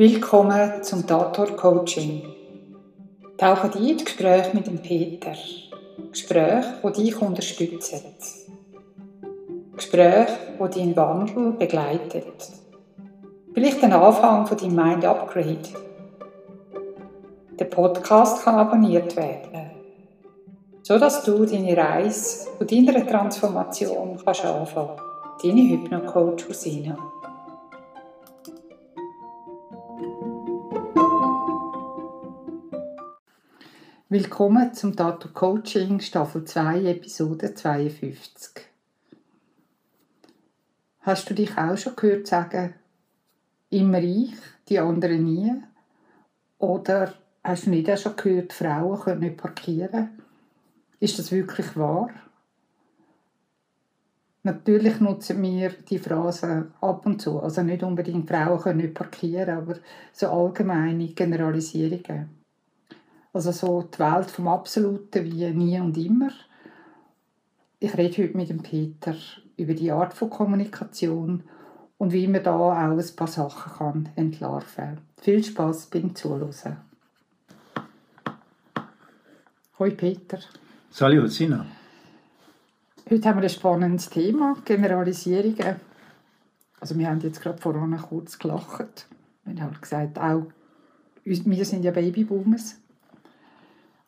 Willkommen zum Dator Coaching. Tauche ein ins Gespräch mit dem Peter. Gespräch, wo dich unterstützen. Gespräch, wo deinen Wandel begleitet. Vielleicht den Anfang von deinem Mind Upgrade. Der Podcast kann abonniert werden, so dass du deine Reise zu deiner Transformation kannst anfangen. Deine Hypno-Coach Husina. Willkommen zum Tattoo Coaching Staffel 2, Episode 52. Hast du dich auch schon gehört sagen, immer ich, die anderen nie? Oder hast du nicht auch schon gehört, Frauen können nicht parkieren? Ist das wirklich wahr? Natürlich nutzen wir die Phrase ab und zu. Also nicht unbedingt Frauen können nicht parkieren, aber so allgemeine Generalisierungen. Also so die Welt vom Absoluten wie nie und immer. Ich rede heute mit dem Peter über die Art von Kommunikation und wie man da auch ein paar Sachen kann entlarven kann. Viel Spaß beim Zuhören. Hoi Peter. Salut Sina. Heute haben wir ein spannendes Thema, Generalisierungen. Also wir haben jetzt gerade vorhin kurz gelacht. Wir haben gesagt, auch wir sind ja Babyboomers.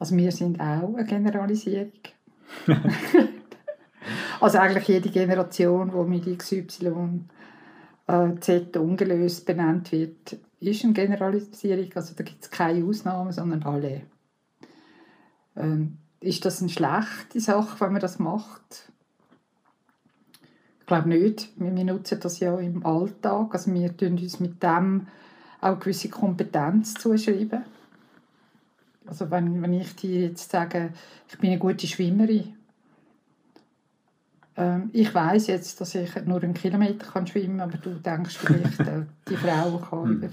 Also wir sind auch eine Generalisierung. also eigentlich jede Generation, die mit XY äh, Z ungelöst benannt wird, ist eine Generalisierung. Also da gibt es keine Ausnahmen, sondern alle. Ähm, ist das eine schlechte Sache, wenn man das macht? Ich glaube nicht. Wir, wir nutzen das ja im Alltag. Also wir tun uns mit dem auch gewisse Kompetenz zuschreiben. Also wenn, wenn ich dir jetzt sage, ich bin eine gute Schwimmerin, ähm, ich weiß jetzt, dass ich nur einen Kilometer kann schwimmen kann, aber du denkst vielleicht, äh, die Frau kann hm. über,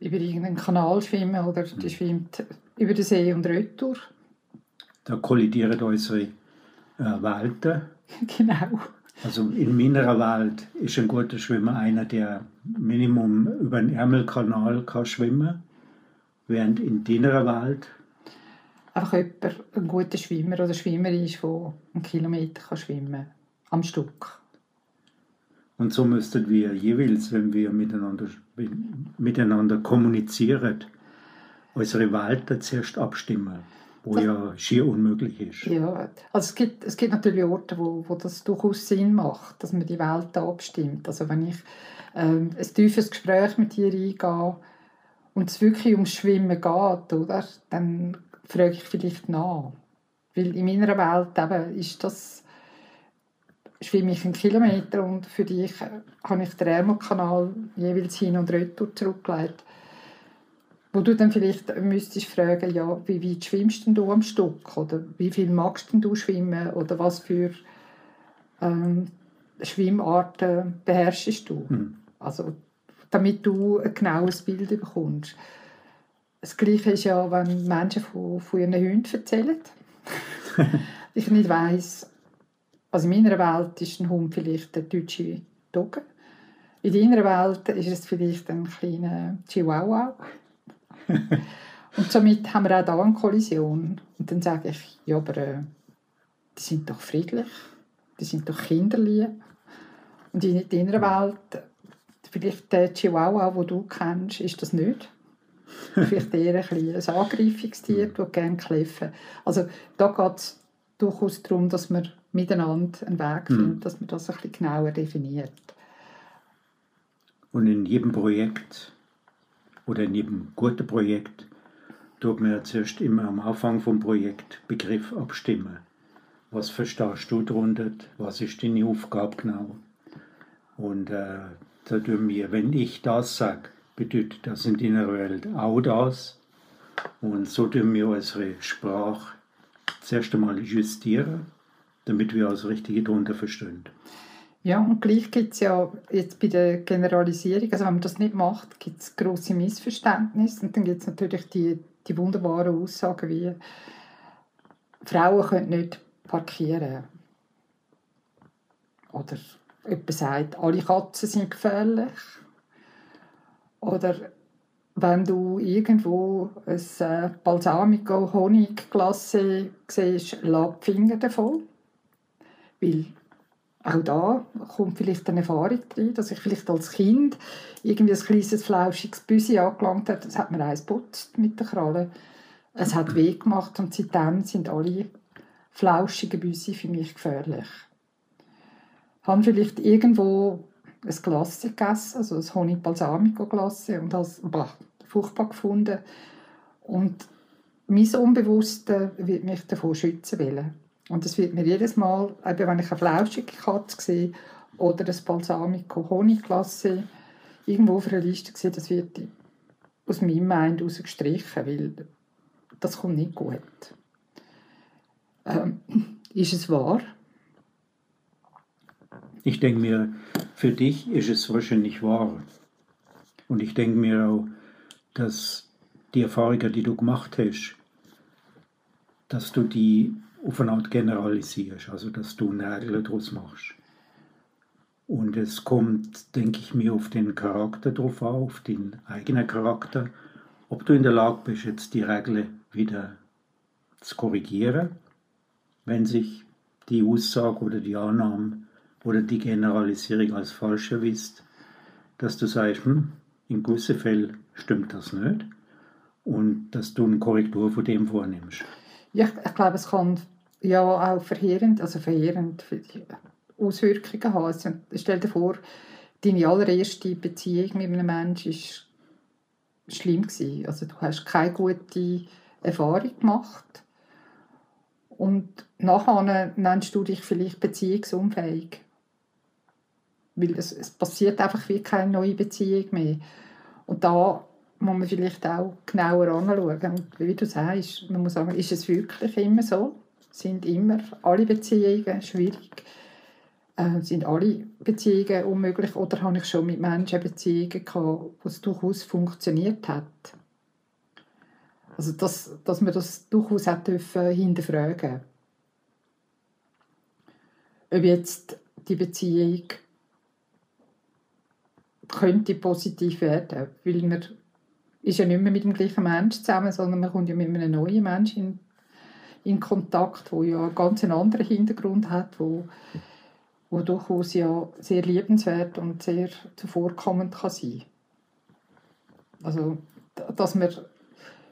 über irgendeinen Kanal schwimmen oder die hm. schwimmt über den See und retour. Da kollidieren unsere äh, Welten. genau. Also in meiner Welt ist ein guter Schwimmer einer, der Minimum über den Ärmelkanal kann schwimmen kann während in deiner Welt einfach jemand, ein guter Schwimmer oder Schwimmerin ist, der einen Kilometer kann schwimmen kann, am Stück. Und so müssten wir jeweils, wenn wir miteinander, miteinander kommunizieren, unsere Welt zuerst abstimmen, wo das, ja schier unmöglich ist. Ja, also es gibt, es gibt natürlich Orte, wo, wo das durchaus Sinn macht, dass man die Welt abstimmt. Also wenn ich ähm, ein tiefes Gespräch mit dir eingehe, und es wirklich ums Schwimmen geht, oder, dann frage ich vielleicht nach. Weil in meiner Welt eben ist das, schwimme ich einen Kilometer und für dich habe ich den Ärmelkanal jeweils hin und retour zurückgelegt. Wo du dann vielleicht müsstest fragen, ja, wie weit schwimmst denn du am Stück? Oder wie viel magst denn du schwimmen? Oder was für ähm, Schwimmarten beherrschst du? Hm. Also damit du ein genaues Bild bekommst. Das Gleiche ist ja, wenn Menschen von, von ihren Hunden erzählen. ich nicht weiss, also in meiner Welt ist ein Hund vielleicht der deutsche Dogge. In deiner Welt ist es vielleicht ein kleiner Chihuahua. und somit haben wir auch hier eine Kollision. Und dann sage ich, ja, aber äh, die sind doch friedlich, die sind doch kinderlieb. Und in deiner Welt Vielleicht der Chihuahua, den du kennst, ist das nicht. Vielleicht eher ein, ein Angreifungstier, das gerne kläffen. Also da geht es durchaus darum, dass man miteinander einen Weg findet, mhm. dass man das ein bisschen genauer definiert. Und in jedem Projekt oder in jedem guten Projekt tut man ja zuerst immer am Anfang vom Projekt Begriff abstimmen. Was verstehst du darunter? Was ist deine Aufgabe genau? Und äh, mir, wenn ich das sage, bedeutet das in deiner Welt auch das. Und so tun wir unsere Sprache zuerst einmal justieren, damit wir das Richtige darunter verstehen. Ja, und gleich gibt es ja jetzt bei der Generalisierung, also wenn man das nicht macht, gibt es grosse Missverständnisse und dann gibt es natürlich die, die wunderbaren Aussagen wie Frauen können nicht parkieren oder jemand sagt, alle Katzen sind gefährlich. Oder wenn du irgendwo ein äh, Balsamico Honigglasse siehst, lass die Finger davon. Weil auch da kommt vielleicht eine Erfahrung drin, dass ich vielleicht als Kind irgendwie ein kleines flauschiges Büsi angelangt habe. Das hat mir eins putzt mit der Kralle. Es hat weh gemacht und seitdem sind alle flauschigen Büsi für mich gefährlich. Habe vielleicht irgendwo ein Glasse gegessen, also ein Honig Balsamico Glasse und das bah, furchtbar gefunden. Und mein Unbewusste wird mich davor schützen wollen. Und das wird mir jedes Mal, eben wenn ich eine flauschige Katze sehe oder ein Balsamico Honigglasse irgendwo auf einer Liste sehe, das wird aus meinem Mind gestrichen, weil das kommt nicht gut. Ähm, ist es wahr? Ich denke mir, für dich ist es wahrscheinlich wahr. Und ich denke mir auch, dass die Erfahrungen, die du gemacht hast, dass du die auf eine Art generalisierst, also dass du Nägel daraus machst. Und es kommt, denke ich mir, auf den Charakter drauf an, auf den eigenen Charakter, ob du in der Lage bist, jetzt die Regel wieder zu korrigieren, wenn sich die Aussage oder die Annahme oder die Generalisierung als falsch erwisst, dass du sagst, hm, in gewissen Fällen stimmt das nicht und dass du eine Korrektur von dem vornimmst. Ja, ich, ich glaube, es kann ja auch verheerend, also verheerend Auswirkungen haben. Also, stell dir vor, deine allererste Beziehung mit einem Menschen war schlimm. Gewesen. Also du hast keine gute Erfahrung gemacht. Und nachher nennst du dich vielleicht beziehungsunfähig. Weil es, es passiert einfach wie keine neue Beziehung mehr. Und da muss man vielleicht auch genauer anschauen. Wie du sagst, man muss sagen, ist es wirklich immer so? Sind immer alle Beziehungen schwierig? Äh, sind alle Beziehungen unmöglich? Oder habe ich schon mit Menschen Beziehungen gehabt, wo es durchaus funktioniert hat? Also, dass, dass man das durchaus auch dürfen hinterfragen Ob jetzt die Beziehung könnte positiv werden, weil man ist ja nicht mehr mit dem gleichen Menschen zusammen, sondern man kommt ja mit einem neuen Menschen in, in Kontakt, der ja einen ganz anderen Hintergrund hat, wo, wo durchaus ja sehr liebenswert und sehr zuvorkommend kann sein. Also, dass man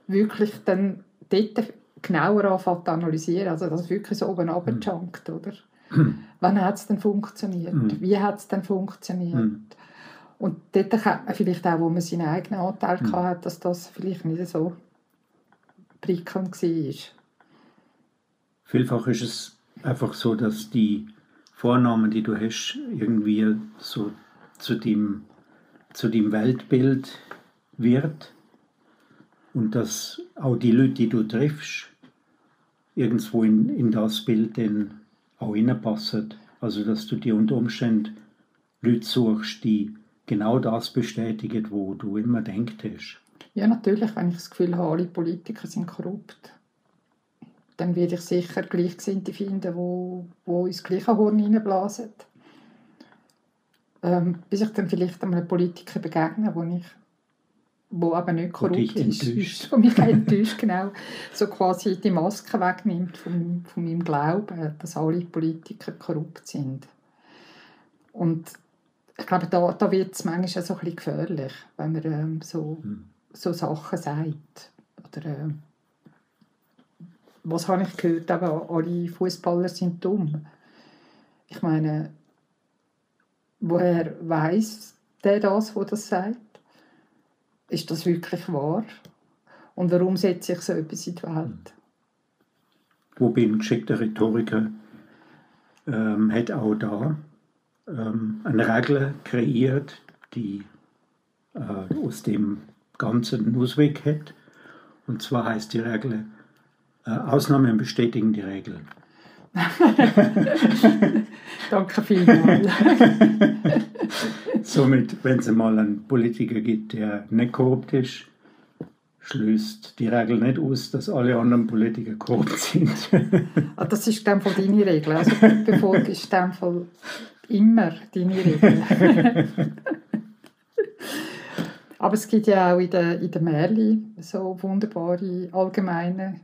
wirklich dann dort genauer anfängt zu analysieren, also dass es wirklich so oben runterjunkt, oder? Wann hat es denn funktioniert? Mhm. Wie hat es denn funktioniert? Und dort kennt man vielleicht auch, wo man seinen eigenen Anteil mhm. hatte, dass das vielleicht nicht so prickelnd war. Vielfach ist es einfach so, dass die Vornamen, die du hast, irgendwie so zu dem, zu dem Weltbild wird und dass auch die Leute, die du triffst, irgendwo in, in das Bild dann auch reinpassen. Also dass du dir unter Umständen Leute suchst, die genau das bestätigen, wo du immer denkt hast. Ja, natürlich, wenn ich das Gefühl habe, alle Politiker sind korrupt, dann werde ich sicher Gleichgesinnte finden, wo, wo ins gleiche Horn hineinblasen. Ähm, bis ich dann vielleicht einem Politiker begegne, wo ich wo aber nicht korrupt ist, ist, wo mich enttäuscht, genau, so quasi die Maske wegnimmt von, von meinem Glauben, dass alle Politiker korrupt sind. Und ich glaube, da, da wird es manchmal so ein bisschen gefährlich, wenn man ähm, so, hm. so Sachen sagt. Oder, äh, was habe ich gehört? Aber alle Fußballer sind dumm. Ich meine, woher weiß der das, wo das sagt? Ist das wirklich wahr? Und warum setze ich so etwas in die Welt? Wobei ein geschickter Rhetoriker ähm, hat auch da ähm, eine Regel kreiert, die äh, aus dem Ganzen einen Ausweg hat. Und zwar heißt die Regel, äh, Ausnahmen bestätigen die Regel. Danke vielmals. Somit, wenn es mal einen Politiker gibt, der nicht korrupt ist, schließt die Regel nicht aus, dass alle anderen Politiker korrupt sind. ah, das ist dann von deine Regel. Also befolgst dann von immer deine Regel. Aber es gibt ja auch in den, in den Märchen so wunderbare allgemeine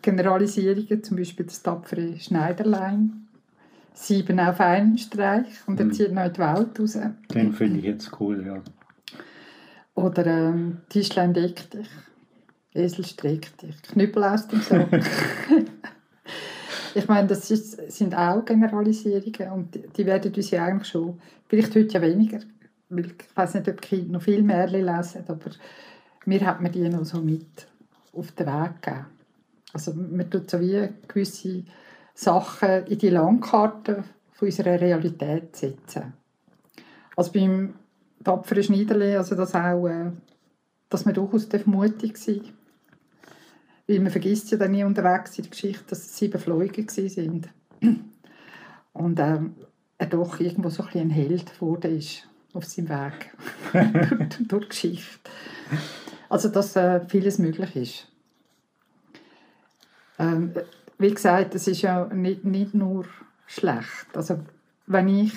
Generalisierungen, zum Beispiel das tapfere Schneiderlein. Sieben auf einen Streich und er zieht noch in die Welt raus. Den finde ich jetzt cool, ja. Oder ähm, Tischlein deck dich, Esel streck dich, Knüppel aus dem Sack. ich meine, das ist, sind auch Generalisierungen und die, die werden uns ja eigentlich schon, vielleicht heute ja weniger, weil ich weiß nicht, ob Kinder noch viel mehr lesen, aber mir hat man die noch so mit auf den Weg gegeben. Also man tut so wie gewisse Sachen in die Landkarte von unserer Realität setzen. Also beim tapferen Schneiderli, also das auch, äh, dass man durchaus mutig sein Weil man vergisst ja dann nie unterwegs in der Geschichte, dass es sieben Fliegen sind. Und ähm, er doch irgendwo so ein, ein Held geworden ist auf seinem Weg durch, durch die Geschichte. Also, dass äh, vieles möglich ist. Ähm, wie gesagt, es ist ja nicht, nicht nur schlecht. Also, wenn ich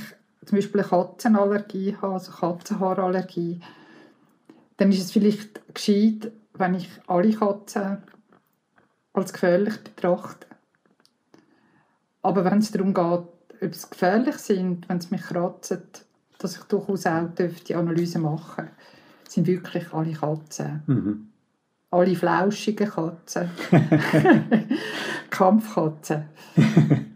zum Beispiel eine Katzenallergie habe, also Katzenhaarallergie, dann ist es vielleicht gescheit, wenn ich alle Katzen als gefährlich betrachte. Aber wenn es darum geht, ob sie gefährlich sind, wenn sie mich kratzen, dass ich durchaus auch die Analyse machen dürfte, sind wirklich alle Katzen. Mhm. Alle flauschigen Katzen. Kampfkatzen.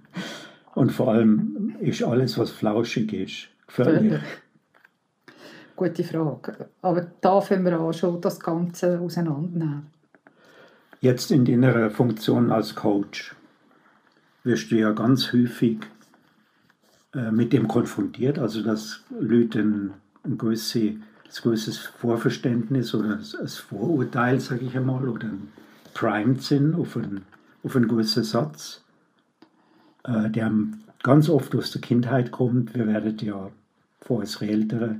Und vor allem ist alles, was flauschig ist, gefährlich. Gute Frage. Aber da fangen wir an, schon das Ganze auseinandernehmen. Jetzt in deiner Funktion als Coach wirst du ja ganz häufig äh, mit dem konfrontiert, also dass Leute ein, ein größeres, größeres Vorverständnis oder ein Vorurteil, sage ich einmal, oder ein primed sind auf einen, auf einen gewissen Satz, äh, der ganz oft aus der Kindheit kommt. Wir werden ja vor als Ältere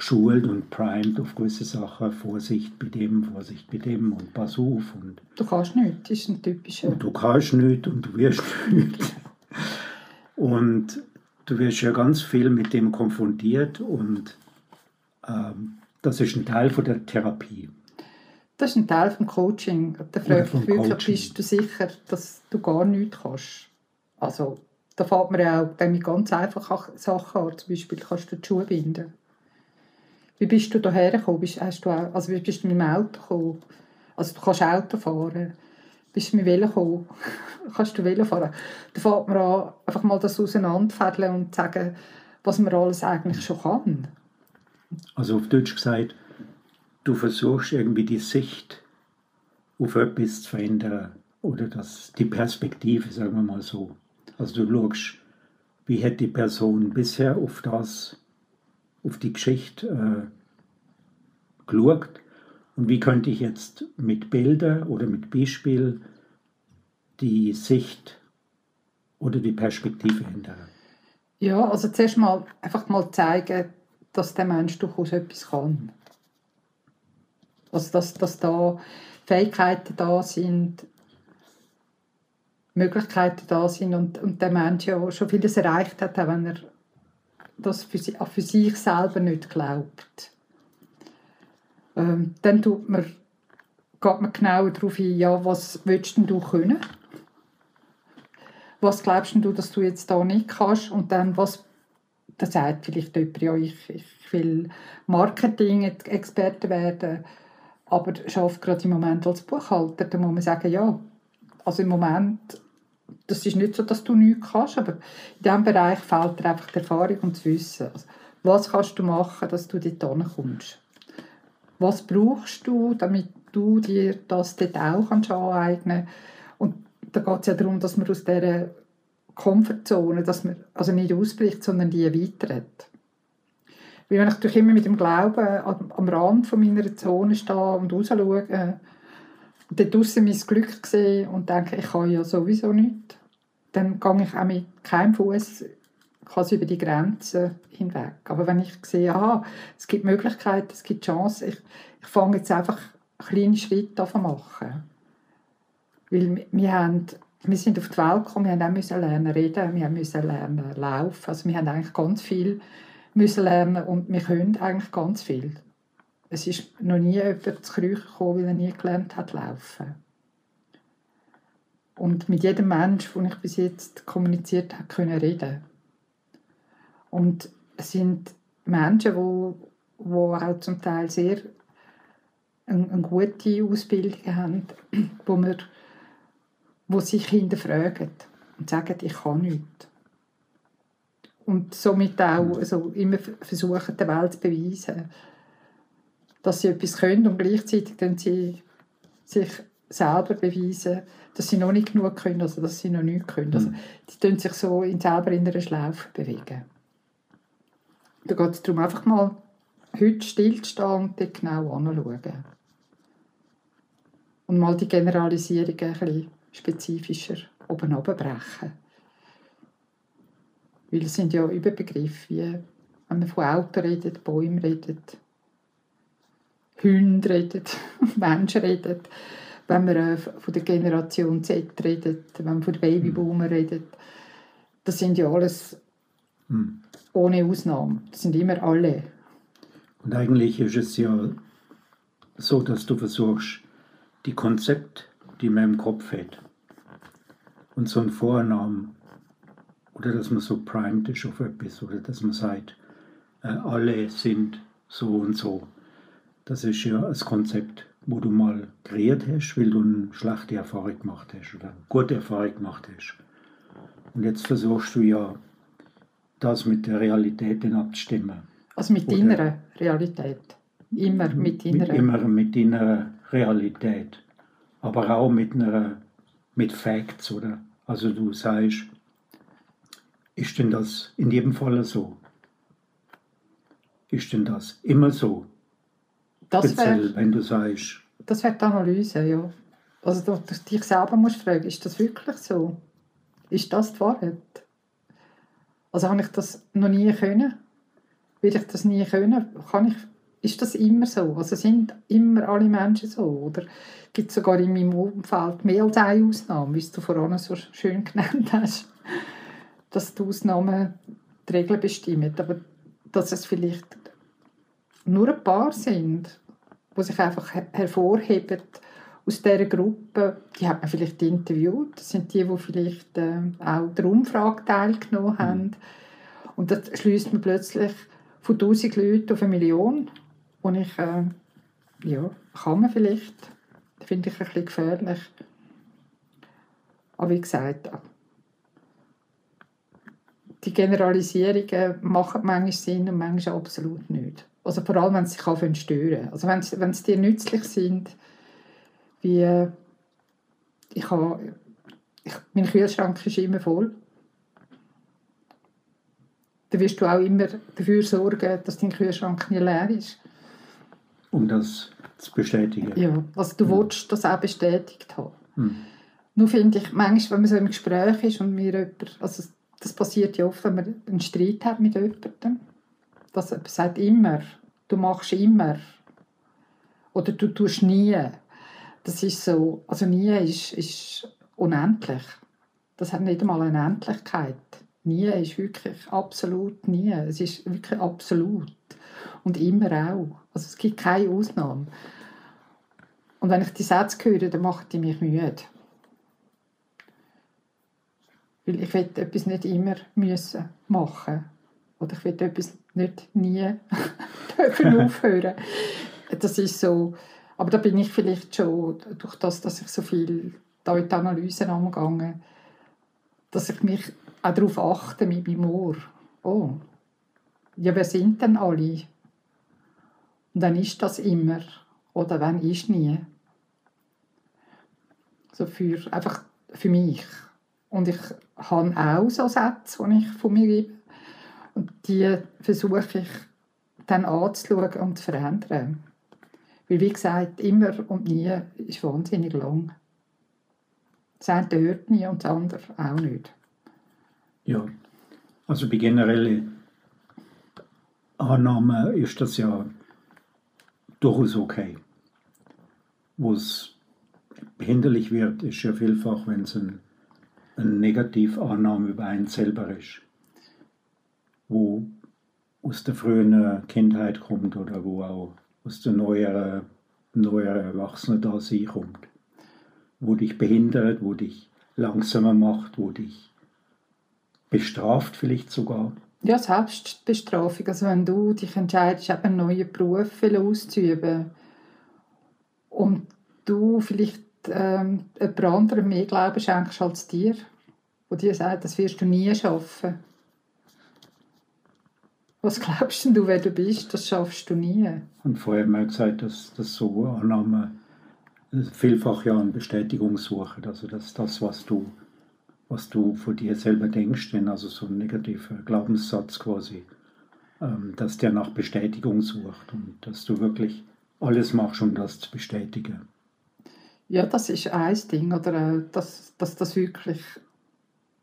geschult und primed auf gewisse Sachen. Vorsicht bei dem, Vorsicht bei dem und pass auf. Und du kannst nicht, das ist ein typischer. Und du kannst nicht und du wirst nicht. Und du wirst ja ganz viel mit dem konfrontiert und ähm, das ist ein Teil von der Therapie. Das ist ein Teil vom Coaching. Da frage ich wirklich, bist du sicher, dass du gar nichts kannst? Also, da fällt mir ja auch mit ganz einfachen Sachen an. Zum Beispiel kannst du die Schuhe binden. Wie bist du hierher gekommen? Bist, hast du auch, also bist du mit dem Auto gekommen? Also du kannst Auto fahren. Bist du mit Velo gekommen? kannst du Velo fahren? Da fängt man an, einfach mal das auseinanderfädeln und sagen, was man alles eigentlich schon kann. Also auf Deutsch gesagt, du versuchst irgendwie die Sicht auf etwas zu verändern oder das, die Perspektive, sagen wir mal so. Also du schaust, wie hätte die Person bisher auf das, auf die Geschichte äh, geschaut und wie könnte ich jetzt mit Bildern oder mit Beispiel die Sicht oder die Perspektive ändern? Ja, also zuerst mal einfach mal zeigen, dass der Mensch durchaus etwas kann. Also dass, dass da Fähigkeiten da sind, Möglichkeiten da sind und, und der Mensch ja schon vieles erreicht hat, auch wenn er das für, sich, für sich selber nicht glaubt. Ähm, dann tut man, geht man genauer darauf ein, ja, was willst du können? Was glaubst du, dass du jetzt da nicht kannst? Und dann, was, da sagt vielleicht jemand, ja, ich, ich will Marketing-Experte werden, aber schafft gerade im Moment als Buchhalter. Da muss man sagen, ja, also im Moment, das ist nicht so, dass du nichts kannst, aber in diesem Bereich fehlt dir einfach die Erfahrung und das Wissen. Also, was kannst du machen, dass du dort kommst? Was brauchst du, damit du dir das dort auch kannst aneignen kannst? Und da geht es ja darum, dass man aus dieser Komfortzone, dass man also nicht ausbricht, sondern die erweitert. Weil wenn ich natürlich immer mit dem Glauben am Rand von meiner Zone stehe und raus schaue, äh, dort draussen mein Glück sehe und denke, ich kann ja sowieso nichts, dann gehe ich auch mit keinem Fuß über die Grenzen hinweg. Aber wenn ich sehe, aha, es gibt Möglichkeiten, es gibt Chancen, ich, ich fange jetzt einfach kleine Schritte an machen. Weil wir, haben, wir sind auf die Welt gekommen, wir haben auch lernen reden, wir müssen lernen laufen. Also wir haben eigentlich ganz viel müssen lernen und wir können eigentlich ganz viel. Es ist noch nie jemand zu Krüchen gekommen, weil er nie gelernt hat laufen. Und mit jedem Mensch, den ich bis jetzt kommuniziert habe, können reden. Und es sind Menschen, die, die auch zum Teil sehr eine, eine gute Ausbildung haben, wo, wir, wo sich hinterfragen und sagen, ich kann nichts. Und somit auch also immer versuchen, der Welt zu beweisen, dass sie etwas können und gleichzeitig dann sie sich selber beweisen, dass sie noch nicht genug können, also dass sie noch nichts können. Also, die tun sich so in selber in einer Schlaufe bewegen. Da geht es darum, einfach mal heute stillzustehen und dort genau anzuschauen. Und mal die Generalisierungen ein bisschen spezifischer oben brechen. Weil es sind ja Überbegriffe, wie wenn man von Autos redet, Bäumen redet, Hunde redet, Menschen redet, wenn man äh, von der Generation Z redet, wenn man von den Babyboomer hm. redet. Das sind ja alles hm. ohne Ausnahme. Das sind immer alle. Und eigentlich ist es ja so, dass du versuchst, die Konzepte, die man im Kopf hat, und so ein Vornamen, oder dass man so primed ist auf etwas, oder dass man sagt, äh, alle sind so und so. Das ist ja das Konzept, wo du mal kreiert hast, weil du eine schlechte Erfahrung gemacht hast oder eine gute Erfahrung gemacht hast. Und jetzt versuchst du ja, das mit der Realität abzustimmen. Also mit deiner Realität. Immer mit. Mit, immer mit deiner Realität. Aber auch mit einer mit Facts, oder? Also du sagst, ist denn das in jedem Fall so? Ist denn das immer so? Das wär, wenn du sagst. Das wäre die Analyse, ja. Also du, du dich selber musst fragen, ist das wirklich so? Ist das die Wahrheit? Also habe ich das noch nie können? Will ich das nie können? Kann ich, ist das immer so? Also sind immer alle Menschen so? Oder gibt es sogar in meinem Umfeld mehr als eine Ausnahme, wie du vorhin so schön genannt hast, dass die Ausnahmen die Regeln bestimmen. Aber dass es vielleicht nur ein paar sind, die sich einfach hervorheben aus dieser Gruppe, die hat man vielleicht interviewt. Das sind die, die vielleicht äh, auch der Umfrage teilgenommen mhm. haben. Und dann schließt man plötzlich von 1000 Leuten auf eine Million. Und ich, äh, ja, kann man vielleicht. Das finde ich ein bisschen gefährlich. Aber wie gesagt, die Generalisierungen machen manchmal Sinn und manchmal absolut nicht. Also vor allem, wenn sie sich anfangen stören. Also wenn sie, wenn sie dir nützlich sind, wie ich habe, ich, mein Kühlschrank ist immer voll. Dann wirst du auch immer dafür sorgen, dass dein Kühlschrank nicht leer ist. Um das zu bestätigen. Ja, also du mhm. willst das auch bestätigt haben. Mhm. Nur finde ich, manchmal, wenn man so im Gespräch ist und mir jemand, also das passiert ja oft, wenn man einen Streit hat mit jemandem, dass er sagt immer, du machst immer oder du tust nie. Das ist so, also nie ist, ist unendlich. Das hat nicht einmal eine Endlichkeit. Nie ist wirklich absolut nie. Es ist wirklich absolut. Und immer auch. Also es gibt keine Ausnahme. Und wenn ich die Sätze höre, dann machen die mich müde. Weil ich will etwas nicht immer müssen machen oder ich will etwas nicht nie aufhören. Das ist so. Aber da bin ich vielleicht schon, durch das, dass ich so viel da in die Analyse angegangen dass ich mich auch darauf achte mit meinem Ohr. Oh, ja, wer sind denn alle? Und dann ist das immer. Oder wenn ist nie. So für, einfach für mich. Und ich habe auch so Sätze, die ich von mir gebe. Und die versuche ich dann anzuschauen und zu verändern. Weil, wie gesagt, immer und nie ist wahnsinnig lang. Das eine hört nie und das andere auch nicht. Ja, also bei generellen Annahmen ist das ja durchaus okay. Wo es hinderlich wird, ist ja vielfach, wenn es ein, eine Negativannahme über einen selber ist wo aus der frühen Kindheit kommt oder wo auch aus der neueren, neueren Erwachsenen-Dasein kommt. Wo dich behindert, wo dich langsamer macht, wo dich bestraft vielleicht sogar. Ja, Selbstbestrafung. Also wenn du dich entscheidest, einen neuen Beruf auszuüben und du vielleicht ähm, jemand anderem mehr Glauben schenkst als dir, wo dir sagt, das wirst du nie schaffen. Was glaubst du, wer du bist? Das schaffst du nie. Und vorher haben wir gesagt, dass, dass so Annahmen vielfach ja eine Bestätigung suchen. Also dass das, was du, was du von dir selber denkst, wenn also so ein negativer Glaubenssatz quasi, ähm, dass der nach Bestätigung sucht und dass du wirklich alles machst, um das zu bestätigen. Ja, das ist ein Ding, oder äh, dass, dass das wirklich.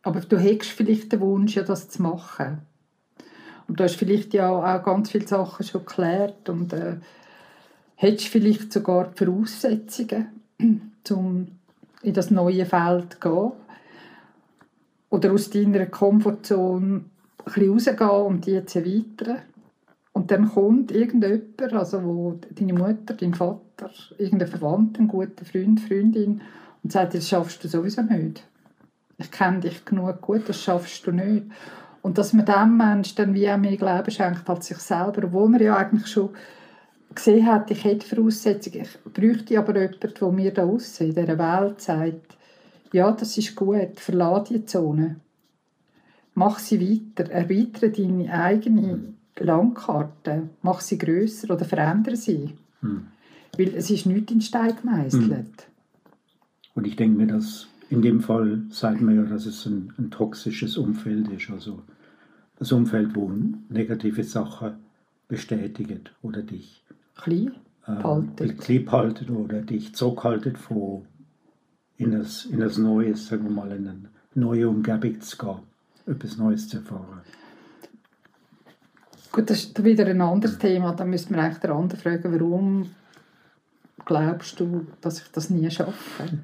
Aber du hättest vielleicht den Wunsch, ja, das zu machen. Du hast vielleicht ja auch ganz viele Sachen schon geklärt und äh, hättest vielleicht sogar die Voraussetzungen, um in das neue Feld zu gehen. Oder aus deiner Komfortzone ein rausgehen und die zu erweitern. Und dann kommt irgendjemand, also wo deine Mutter, dein Vater, irgendein Verwandter, ein guter Freund, Freundin, und sagt, das schaffst du sowieso nicht. Ich kenne dich genug gut, das schaffst du nicht. Und dass man dem Menschen dann wie auch mehr Glauben schenkt als sich selber, obwohl man ja eigentlich schon gesehen hat, ich hätte Voraussetzungen, ich bräuchte aber jemanden, der mir da aussehen, in dieser Welt sagt, ja, das ist gut, verlasse die Zone. Mach sie weiter, erweitere deine eigene Landkarte, mach sie grösser oder verändere sie. Hm. Weil es ist nichts in Stein gemeißelt. Hm. Und ich denke mir, dass in dem Fall sagt man ja, dass es ein, ein toxisches Umfeld ist. Also das Umfeld, wo negative Sachen bestätigt oder dich klein haltet oder dich zurückhaltet von in das, in das Neues, sagen wir mal, in eine neue Umgebung zu gehen, etwas Neues zu erfahren. Gut, das ist wieder ein anderes Thema. Da müsste man eigentlich den anderen fragen, warum glaubst du, dass ich das nie schaffe?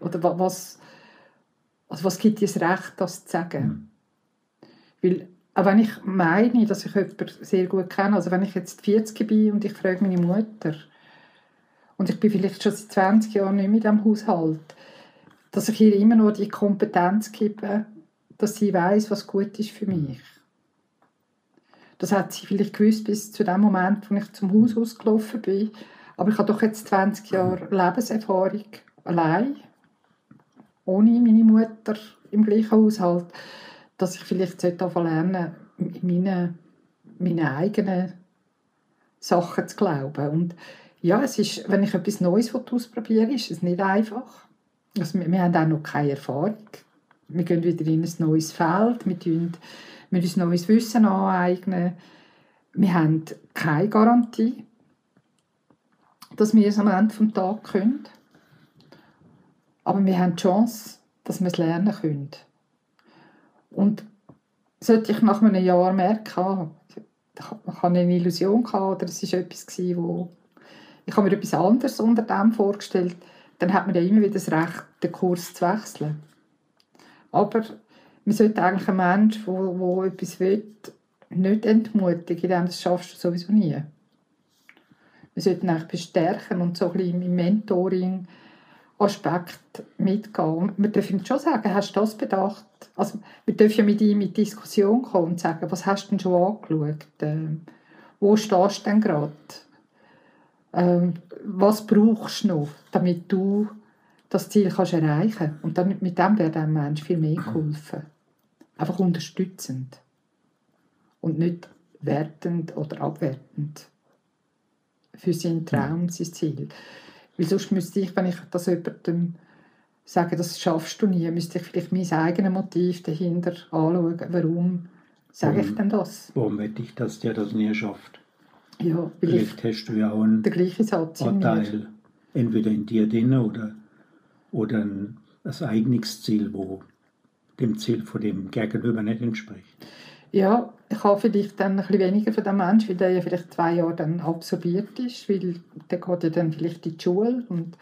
Oder was, also was gibt dir das Recht, das zu sagen? Mhm. Weil, auch wenn ich meine, dass ich jemanden sehr gut kenne, also wenn ich jetzt 40 bin und ich frage meine Mutter, und ich bin vielleicht schon seit 20 Jahren nicht mehr in diesem Haushalt, dass ich ihr immer noch die Kompetenz gebe, dass sie weiß, was gut ist für mich. Das hat sie vielleicht gewusst bis zu dem Moment, wo ich zum Haus ausgelaufen bin. Aber ich habe doch jetzt 20 Jahre Lebenserfahrung allein, ohne meine Mutter im gleichen Haushalt, dass ich vielleicht lernen sollte, meine, meine eigenen Sachen zu glauben. Und ja, es ist, wenn ich etwas Neues ausprobiere, ist es nicht einfach. Also wir, wir haben auch noch keine Erfahrung. Wir gehen wieder in ein neues Feld, wir tun wir uns neues Wissen aneignen. Wir haben keine Garantie, dass wir es am Ende des Tages können. Aber wir haben die Chance, dass wir es lernen können. Und sollte ich nach einem Jahr merken, ich hatte eine Illusion oder es war etwas, wo ich habe mir etwas anderes unter dem vorgestellt, dann hat man ja immer wieder das Recht, den Kurs zu wechseln. Aber man sollte eigentlich einen Menschen, der, der etwas will, nicht entmutigen, denn das schaffst du sowieso nie. Wir sollten eigentlich bestärken und so ein bisschen im Mentoring Aspekt mitgehen. wir dürfen schon sagen, hast du das bedacht? Also, wir dürfen ja mit ihm in Diskussion kommen und sagen, was hast du denn schon angeschaut? Ähm, wo stehst du denn gerade? Ähm, was brauchst du noch, damit du das Ziel kannst erreichen Und dann, mit dem wäre dem Mensch viel mehr geholfen. Einfach unterstützend. Und nicht wertend oder abwertend für seinen Traum, sein Ziel. Weil sonst müsste ich, wenn ich das jemandem sage, das schaffst du nie, müsste ich vielleicht mein eigenes Motiv dahinter anschauen. Warum sage ich denn das? Warum möchte ich, dass der das nie schafft? Ja, vielleicht hast du ja auch einen der gleiche Satz Anteil, entweder in dir drin oder oder ein, ein eigenes Ziel, wo dem Ziel von dem Gegenüber nicht entspricht. Ja, ich habe vielleicht dann ein bisschen weniger von dem Menschen, weil der ja vielleicht zwei Jahre dann absorbiert ist, weil der geht ja dann vielleicht in die Schule und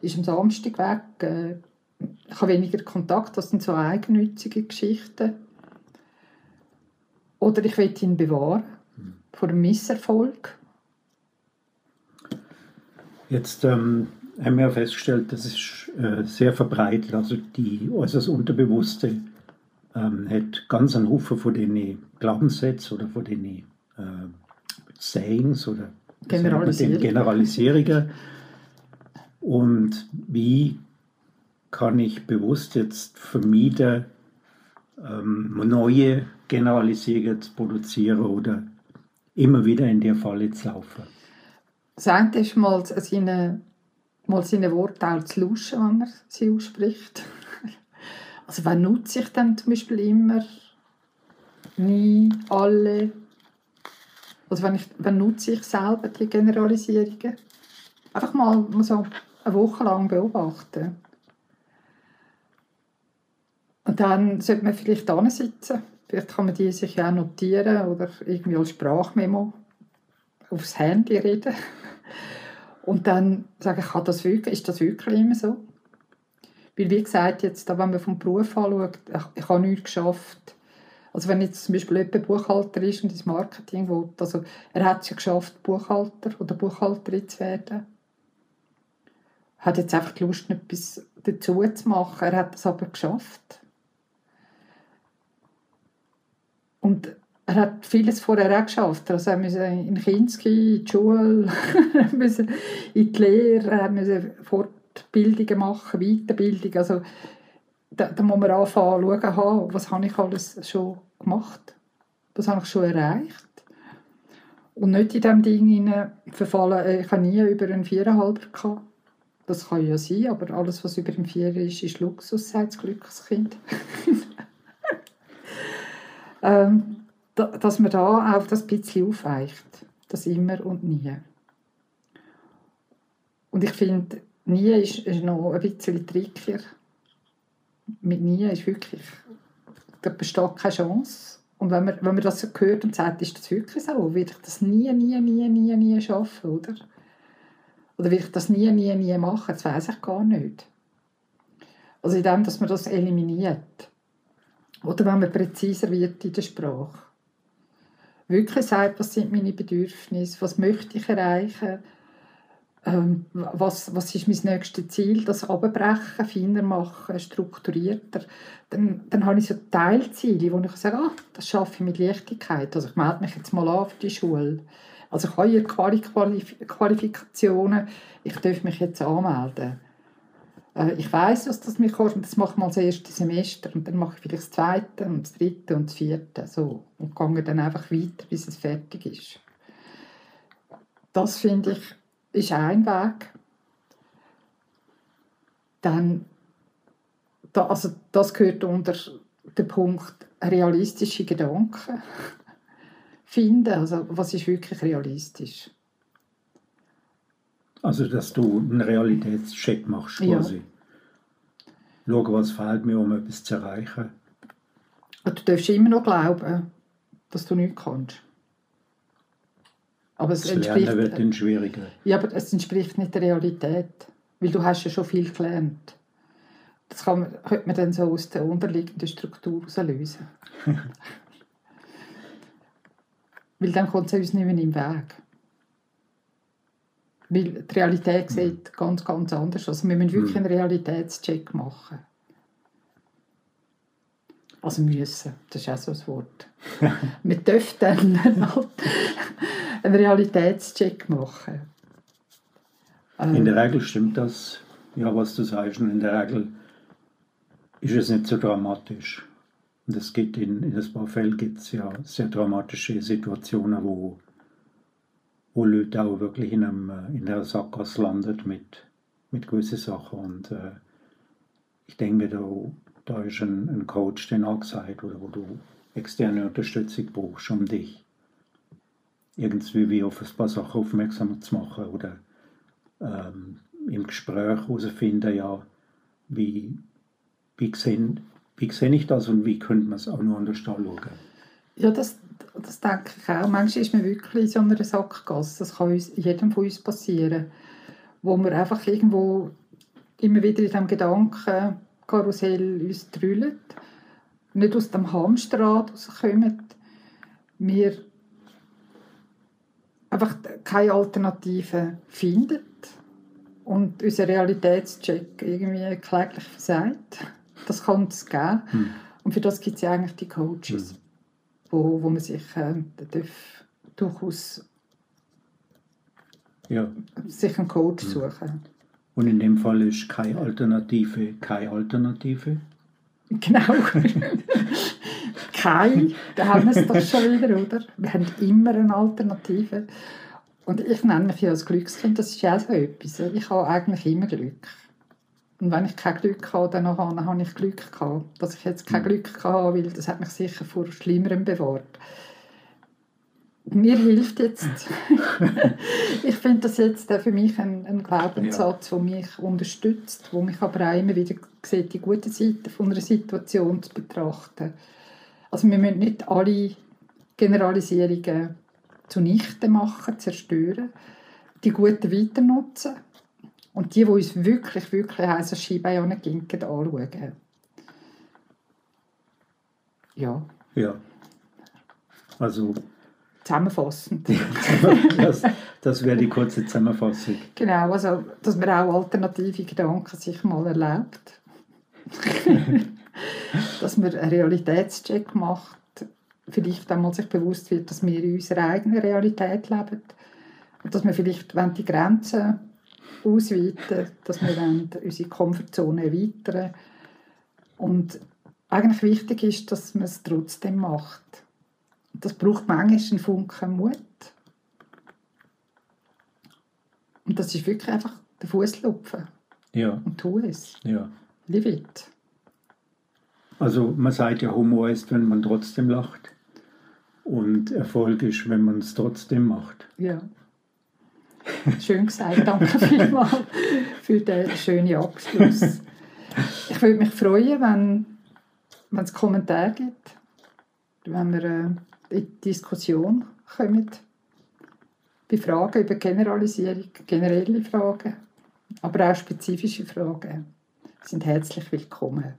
ist am Samstag weg. Äh, ich habe weniger Kontakt, das sind so eigennützige Geschichten. Oder ich will ihn bewahren hm. vor einem Misserfolg. Jetzt ähm, haben wir festgestellt, das ist äh, sehr verbreitet. Also die äußerst Unterbewusste ähm, hat ganz einen Haufen von den Glaubenssätzen oder von den äh, Sayings oder Generalisierungen. Generalisierungen. Und wie kann ich bewusst jetzt vermieden, ähm, neue Generalisierungen zu produzieren oder immer wieder in der Falle zu laufen? Sagt ist mal seine, mal seine Worte auch zu lauschen, wenn er sie ausspricht. Also wann nutze ich dann zum Beispiel immer nie alle also wenn, ich, wenn nutze ich selber die Generalisierungen? Einfach mal so eine Woche lang beobachten. Und dann sollte man vielleicht da sitzen. Vielleicht kann man die sich auch notieren oder irgendwie als Sprachmemo aufs Handy reden. Und dann sagen, kann das wirklich, ist das wirklich immer so? Weil wie gesagt, jetzt, wenn man vom Beruf anschaut, ich, ich habe nichts geschafft, also wenn jetzt zum Beispiel jemand Buchhalter ist und ins Marketing will, also er hat es ja geschafft, Buchhalter oder Buchhalterin zu werden. Hat jetzt einfach Lust, etwas dazu zu machen. Er hat es aber geschafft. Und er hat vieles vorher auch geschafft. Also er musste in Kinski, in die Schule, er in die Lehre, er musste Fortbildungen machen, Weiterbildung. Also da, da muss man anfangen schauen, was habe ich alles schon gemacht, was habe ich schon erreicht. Und nicht in diesem Ding verfallen, äh, ich habe nie über einen Viererhalber gehabt. Das kann ja sein, aber alles, was über einen Vierer ist, ist Luxus, sagt das Glückskind. ähm, dass man da auch das bisschen aufweicht. Das immer und nie. Und ich finde, nie ist, ist noch ein bisschen trickier mit nie ist wirklich, da besteht keine Chance. Und wenn man, wenn man das so hört und sagt, ist das wirklich so, will ich das nie, nie, nie, nie, nie schaffen, oder? Oder will ich das nie, nie, nie machen? Das weiß ich gar nicht. Also in dem, dass man das eliminiert. Oder wenn man präziser wird in der Sprache. Wirklich sagt, was sind meine Bedürfnisse, was möchte ich erreichen, ähm, was, was ist mein nächstes Ziel, das abbrechen, feiner machen, strukturierter, dann, dann habe ich so Teilziele, wo ich sage, ah, das schaffe ich mit Leichtigkeit. Also ich melde mich jetzt mal an für die Schule. Also ich habe hier Quali Qualifikationen, ich darf mich jetzt anmelden. Äh, ich weiß, was das mich kostet, das mache ich mal das erste Semester und dann mache ich vielleicht das zweite und das dritte und das vierte so und gehe dann einfach weiter, bis es fertig ist. Das finde ich ist ein Weg. Dann, da, also das gehört unter den Punkt realistische Gedanken finden. Also was ist wirklich realistisch? Also dass du einen Realitätscheck machst quasi. Ja. Schauen, was fehlt mir, um etwas zu erreichen. Du darfst immer noch glauben, dass du nichts kannst. Aber es das entspricht, Lernen wird dann schwieriger. Ja, aber es entspricht nicht der Realität. Weil du hast ja schon viel gelernt. Das kann man, könnte man dann so aus der unterliegenden Struktur lösen. weil dann kommt es uns nicht mehr im Weg. Weil die Realität mhm. sieht ganz, ganz anders aus. Wir müssen wirklich mhm. einen Realitätscheck machen. Also müssen, das ist auch so ein Wort. wir dürfen dann halt einen Realitätscheck machen. in der ähm, Regel stimmt das, ja, was du sagst. Und in der Regel ist es nicht so dramatisch. Und es gibt in, in ein paar Fällen gibt es ja sehr dramatische Situationen, wo, wo Leute auch wirklich in, einem, in der Sackgasse landen mit, mit gewissen Sachen. Und äh, ich denke mir, da, da ist ein, ein Coach, der angesagt, oder wo du externe Unterstützung brauchst, um dich irgendwie wie auf ein paar Sachen aufmerksam zu machen oder ähm, im Gespräch herausfinden, ja, wie, wie, sehe, wie sehe ich das und wie könnte man es auch noch anders anschauen. Ja, das, das denke ich auch. Manchmal ist man wirklich in so einer Sackgasse. Das kann uns, jedem von uns passieren. Wo wir einfach irgendwo immer wieder in diesem Gedankenkarussell uns drüllen, nicht aus dem Hamsterrad rauskommen. Wir einfach keine Alternative findet und unser Realitätscheck irgendwie kläglich versagt. Das kann es geben. Hm. Und für das gibt es ja eigentlich die Coaches, hm. wo, wo man sich äh, darf durchaus ja. sich einen Coach hm. suchen. Und in dem Fall ist keine Alternative keine Alternative? Genau. keine, da haben wir es doch schon wieder, oder? Wir haben immer eine Alternative. Und ich nenne mich ja als Glückskind, das ist ja auch so etwas. Ich habe eigentlich immer Glück. Und wenn ich kein Glück hatte, dann habe ich Glück gehabt. Dass ich jetzt kein hm. Glück hatte, weil das hat mich sicher vor Schlimmerem bewahrt. Mir hilft jetzt, ich finde das jetzt für mich ein, ein Glaubenssatz, ja. der mich unterstützt, wo mich aber auch immer wieder sieht, die gute Seite von einer Situation zu betrachten. Also wir müssen nicht alle Generalisierungen zunichte machen, zerstören, die guten weiter nutzen und die, die uns wirklich, wirklich heiße Skibeine ginken, anschauen. Ja. Ja. Also zusammenfassend. das, das wäre die kurze Zusammenfassung. Genau, also dass man auch alternative Gedanken sich mal erlebt. dass man einen Realitätscheck macht, vielleicht einmal sich bewusst wird, dass wir in unserer eigenen Realität leben und dass wir vielleicht wenn die Grenzen ausweiten, dass wir unsere Komfortzone erweitern und eigentlich wichtig ist, dass man es trotzdem macht das braucht manchmal einen Funken Mut. Und das ist wirklich einfach der Fuß lupfen. Ja. Und tu es. Ja. Live it. Also man sagt ja, Humor ist, wenn man trotzdem lacht. Und Erfolg ist, wenn man es trotzdem macht. Ja. Schön gesagt. Danke vielmals für den schönen Abschluss. Ich würde mich freuen, wenn, wenn es Kommentare gibt, wenn wir äh, in die Diskussion kommen. Bei Fragen über Generalisierung, generelle Fragen, aber auch spezifische Fragen sind herzlich willkommen.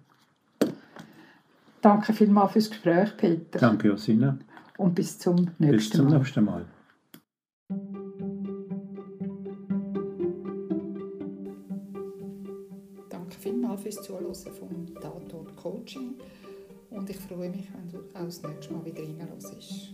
Danke vielmals fürs Gespräch, Peter. Danke, Josina. Und bis zum nächsten Mal. Bis zum Mal. nächsten Mal. Danke vielmals fürs Zuhören vom Tatort Coaching. Und ich freue mich, wenn du auch das nächste Mal wieder reinhörst.